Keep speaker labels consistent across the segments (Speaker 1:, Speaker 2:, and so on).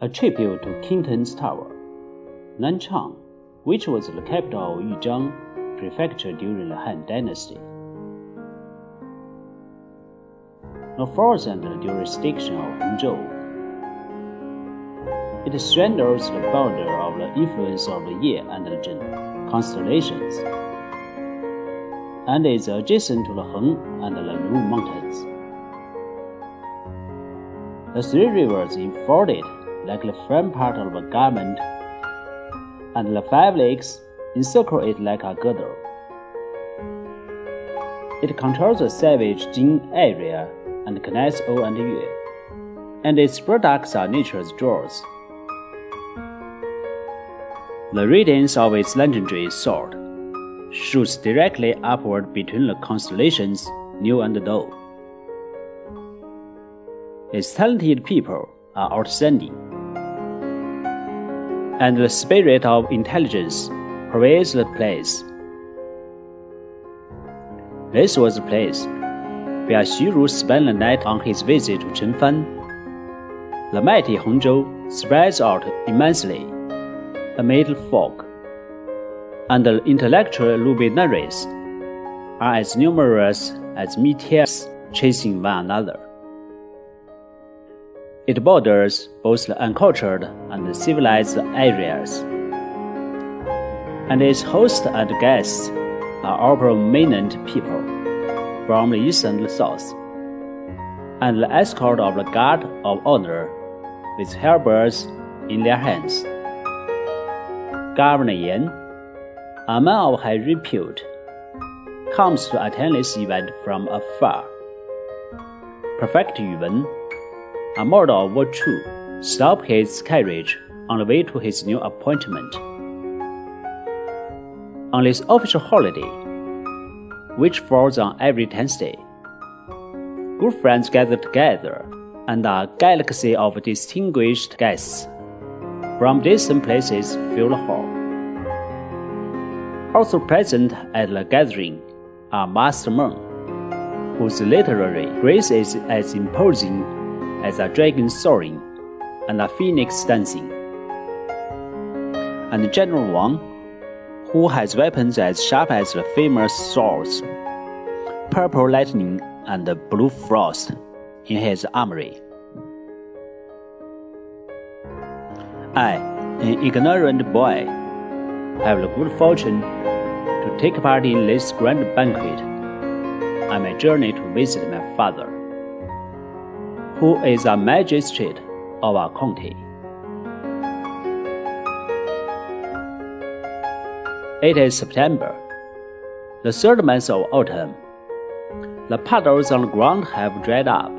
Speaker 1: A tribute to King Teng's tower. Nanchang, which was the capital of Yujiang Prefecture during the Han Dynasty. Now falls under the jurisdiction of Hongzhou. It straddles the border of the influence of the Ye and the Zhen constellations, and is adjacent to the Heng and the Lu mountains. The three rivers enfold it like the front part of a garment, and the five lakes encircle it like a girdle. It controls the savage Jing area and connects O and Yue, and its products are nature's jewels. The radiance of its legendary sword shoots directly upward between the constellations Niu and Dou. Its talented people are outstanding, and the spirit of intelligence pervades the place. This was the place where Xu Ru spent the night on his visit to Chenfan. The mighty Hongzhou spreads out immensely amid fog, and the intellectual luminaries are as numerous as meteors chasing one another. It borders both the uncultured and the civilized areas, and its hosts and guests are all prominent people from the east and the south, and the escort of the guard of honor with halberds in their hands. Governor Yan, a man of high repute, comes to attend this event from afar. Prefect Yu a model of virtue, stopped his carriage on the way to his new appointment. On this official holiday, which falls on every Wednesday, good friends gather together, and a galaxy of distinguished guests from distant places fill the hall. Also present at the gathering are Master Meng, whose literary grace is as imposing as a dragon soaring and a phoenix dancing. And General Wang, who has weapons as sharp as the famous swords, purple lightning and blue frost in his armory. I, an ignorant boy, have the good fortune to take part in this grand banquet on my journey to visit my father who is a magistrate of our county. It is September, the third month of autumn. The puddles on the ground have dried up,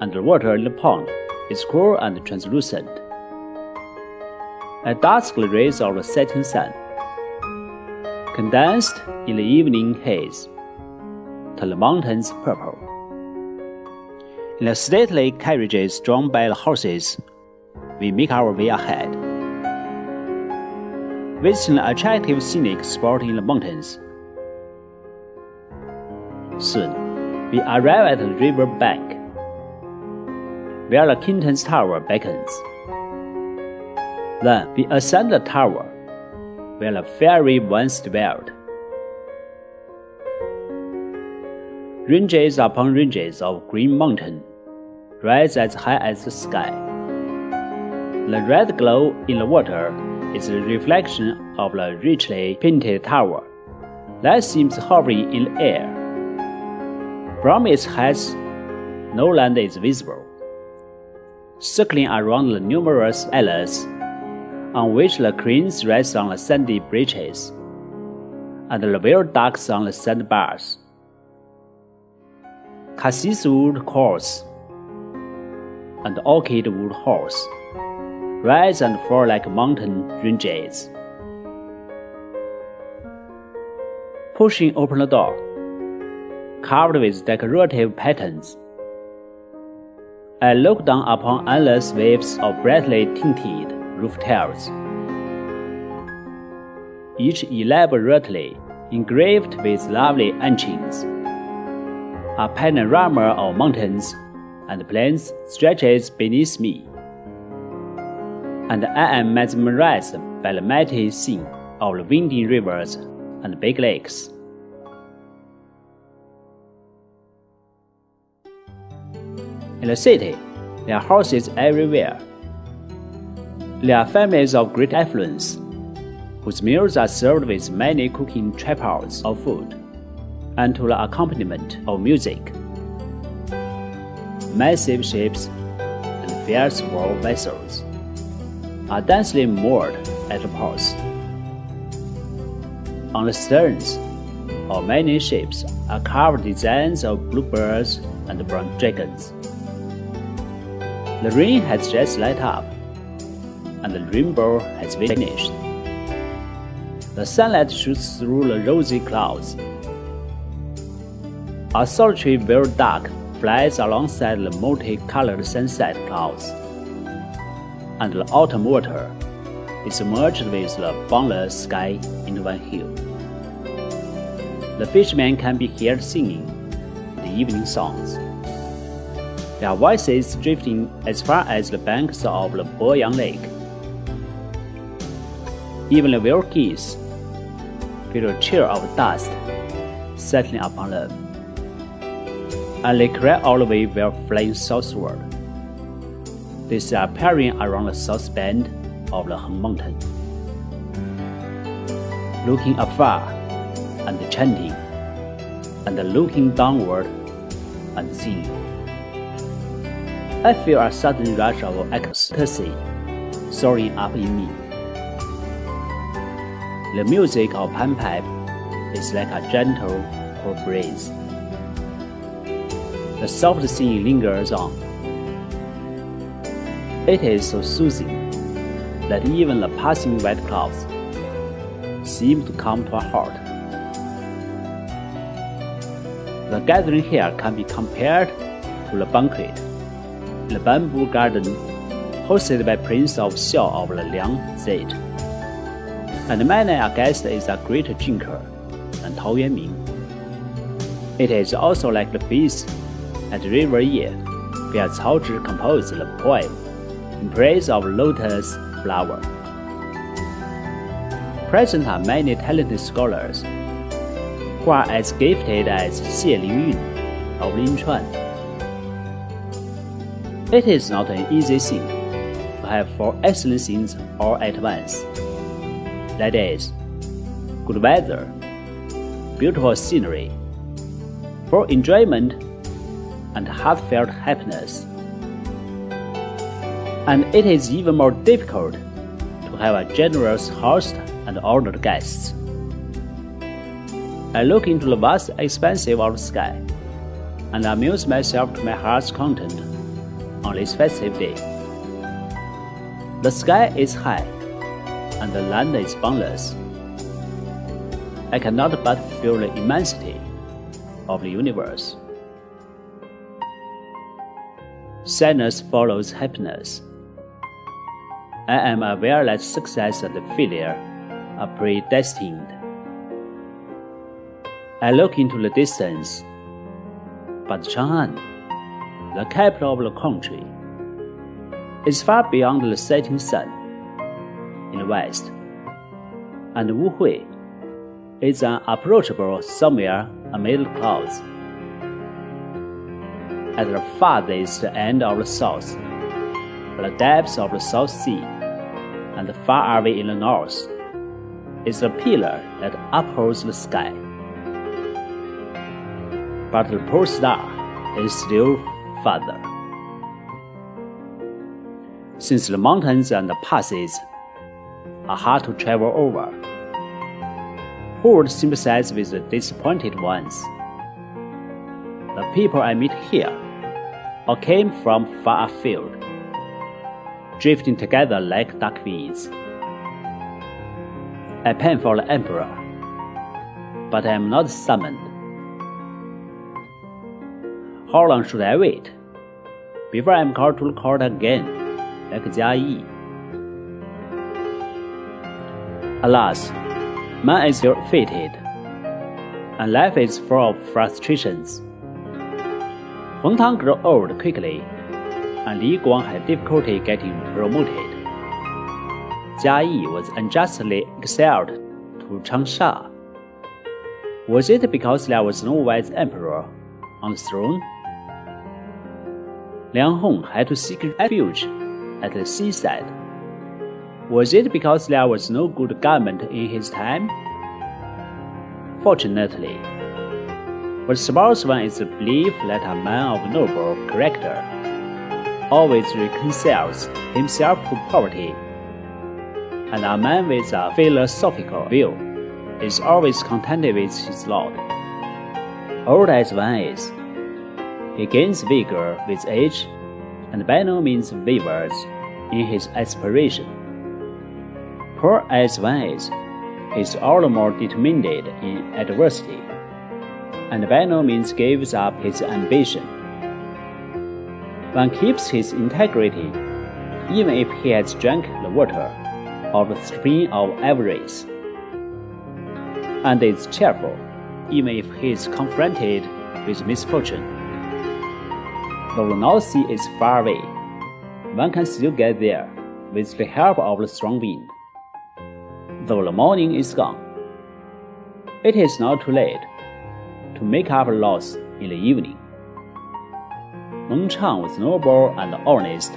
Speaker 1: and the water in the pond is cool and translucent. A dusk rays of the setting sun, condensed in the evening haze, turn the mountains purple. In the stately carriages drawn by the horses, we make our way ahead. Visiting an attractive scenic spot in the mountains. Soon, we arrive at the river bank, where the King Teng's tower beckons. Then we ascend the tower, where the fairy once dwelt. Ranges upon ranges of green mountain rise as high as the sky. The red glow in the water is a reflection of the richly painted tower that seems hovering in the air. From its height, no land is visible. Circling around the numerous islands on which the cranes rest on the sandy beaches, and the wild ducks on the sandbars. Wood course and orchid wood horse, rise and fall like mountain ranges. Pushing open the door, carved with decorative patterns, I look down upon endless waves of brightly tinted roof tiles, each elaborately engraved with lovely etchings. A panorama of mountains and plains stretches beneath me. And I am mesmerized by the mighty scene of the winding rivers and big lakes. In the city, there are houses everywhere. There are families of great affluence, whose meals are served with many cooking tripods of food, and to the accompaniment of music. Massive ships and fierce war vessels are densely moored at the ports. On the sterns of many ships are carved designs of bluebirds and brown dragons. The rain has just let up, and the rainbow has vanished. The sunlight shoots through the rosy clouds. A solitary very dark flies alongside the multicolored sunset clouds, and the autumn water is merged with the boundless sky in one hue. The fishermen can be heard singing the evening songs their voices drifting as far as the banks of the Poyang Lake. Even the wild geese feel a chill of dust settling upon them, and they cry all the way while flying southward. They are appearing around the south bend of the Heng Mountain, looking afar and chanting, and looking downward and singing. I feel a sudden rush of ecstasy soaring up in me. The music of pan pipe is like a gentle cool breeze. The soft singing lingers on. It is so soothing that even the passing white clouds seem to come to a halt. The gathering here can be compared to the banquet the bamboo garden hosted by Prince of Xiao of the Liang state. And many a guest is a great drinker, and Tao Yuanming. It is also like the bees at River Ye, Zhi composed the poem in praise of lotus flower. Present are many talented scholars who are as gifted as Xie Lingyun of Linchuan it is not an easy thing to have four excellent things all at once. That is, good weather, beautiful scenery, for enjoyment, and heartfelt happiness. And it is even more difficult to have a generous host and honored guests. I look into the vast expanse of the sky and amuse myself to my heart's content on this festive day. The sky is high, and the land is boundless. I cannot but feel the immensity of the universe. Sadness follows happiness. I am aware that success and failure are predestined. I look into the distance, but Chang'an the capital of the country, is far beyond the setting sun in the west, and Wuhui is unapproachable somewhere amid the clouds. At the farthest end of the south, the depths of the South Sea, and far away in the north, is a pillar that upholds the sky. But the pole star is still farther. Since the mountains and the passes are hard to travel over, who would sympathize with the disappointed ones? The people I meet here all came from far afield, drifting together like duckweeds. I pen for the emperor, but I am not summoned. How long should I wait before I am called to court again, like Jia Yi? Alas, man is ill fated, and life is full of frustrations. Feng Tang grew old quickly, and Li Guang had difficulty getting promoted. Jia Yi was unjustly exiled to Changsha. Was it because there was no wise emperor on the throne? Liang Hong had to seek refuge at the seaside. Was it because there was no good government in his time? Fortunately, spoils one is belief that a man of noble character always reconciles himself to poverty, and a man with a philosophical view is always contented with his lot. Old as one is, he gains vigor with age and by no means wavers in his aspiration. Poor as one is, he is all the more determined in adversity, and by no means gives up his ambition. One keeps his integrity, even if he has drank the water of the spring of avarice, and is cheerful, even if he is confronted with misfortune. Though the North Sea is far away, one can still get there with the help of the strong wind. Though the morning is gone, it is not too late to make up a loss in the evening. Meng Chang was noble and honest,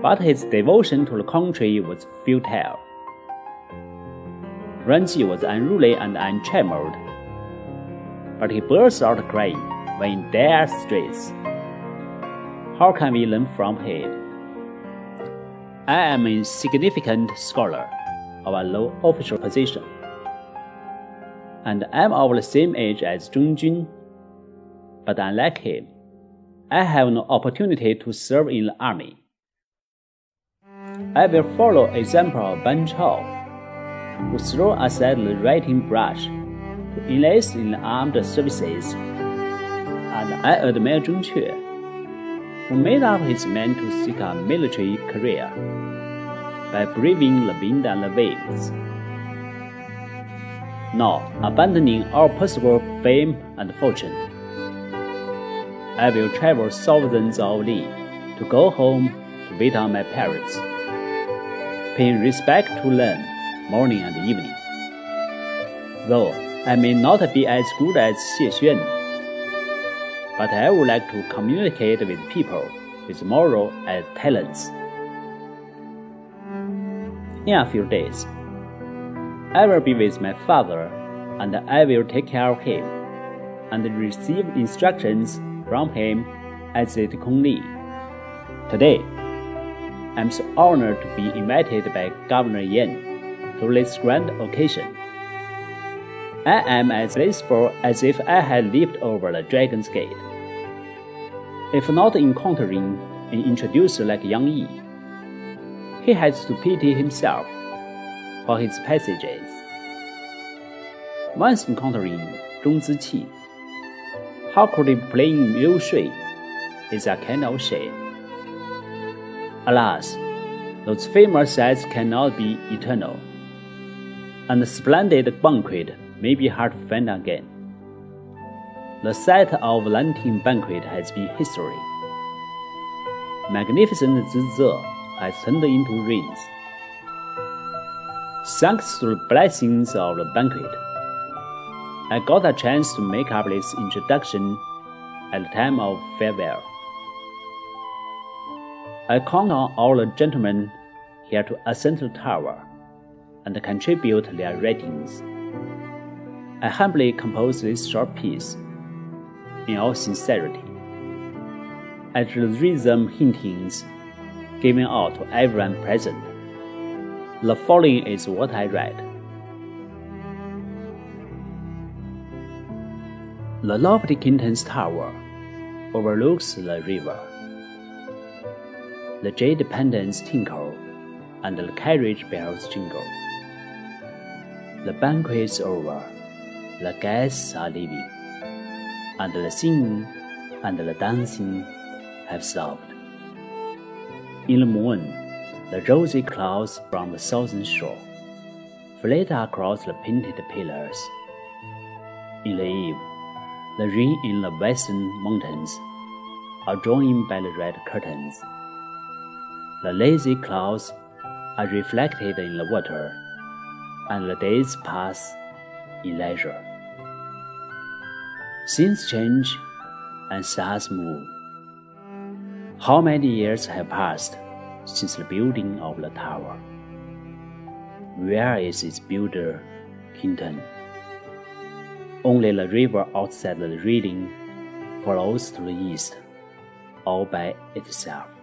Speaker 1: but his devotion to the country was futile. Ji was unruly and untrammeled, but he burst out crying when in dire straits. How can we learn from him? I am a significant scholar of a low official position, and am of the same age as Zheng Jun. But unlike him, I have no opportunity to serve in the army. I will follow example of Ban Chao, who threw aside the writing brush to enlist in the armed services and I admire Zheng Jue, who made up his mind to seek a military career by braving the wind and the waves. Now, abandoning all possible fame and fortune, I will travel thousands of li to go home to wait on my parents, paying respect to them morning and evening. Though I may not be as good as Xie Xuan, but I would like to communicate with people with moral and talents. In a few days, I will be with my father and I will take care of him and receive instructions from him as the Kong Li. Today, I'm so honored to be invited by Governor Yan to this grand occasion. I am as blissful as if I had leaped over the Dragon's Gate. If not encountering an introducer like Yang Yi, he has to pity himself for his passages. Once encountering Zhong Ziqi, how could he playing Liu Shui is a kind of shame. Alas, those famous sights cannot be eternal, and the splendid banquet may be hard to find again. The site of Lanting banquet has been history. Magnificent Zizi has turned into rains. Thanks to the blessings of the banquet, I got a chance to make up this introduction at the time of farewell. I count on all the gentlemen here to ascend the tower and contribute their writings. I humbly compose this short piece in all sincerity. At the rhythm hintings given out to everyone present, the following is what I read. The lofty King Teng's tower overlooks the river. The jade pendants tinkle, and the carriage bells jingle. The banquet's over, the guests are leaving and the singing and the dancing have stopped. In the moon, the rosy clouds from the southern shore flit across the painted pillars. In the eve, The rain in the western mountains are drawn in by the red curtains. The lazy clouds are reflected in the water, and the days pass in leisure. Things change and stars move. How many years have passed since the building of the tower? Where is its builder, King Teng? Only the river outside the reading flows to the east all by itself.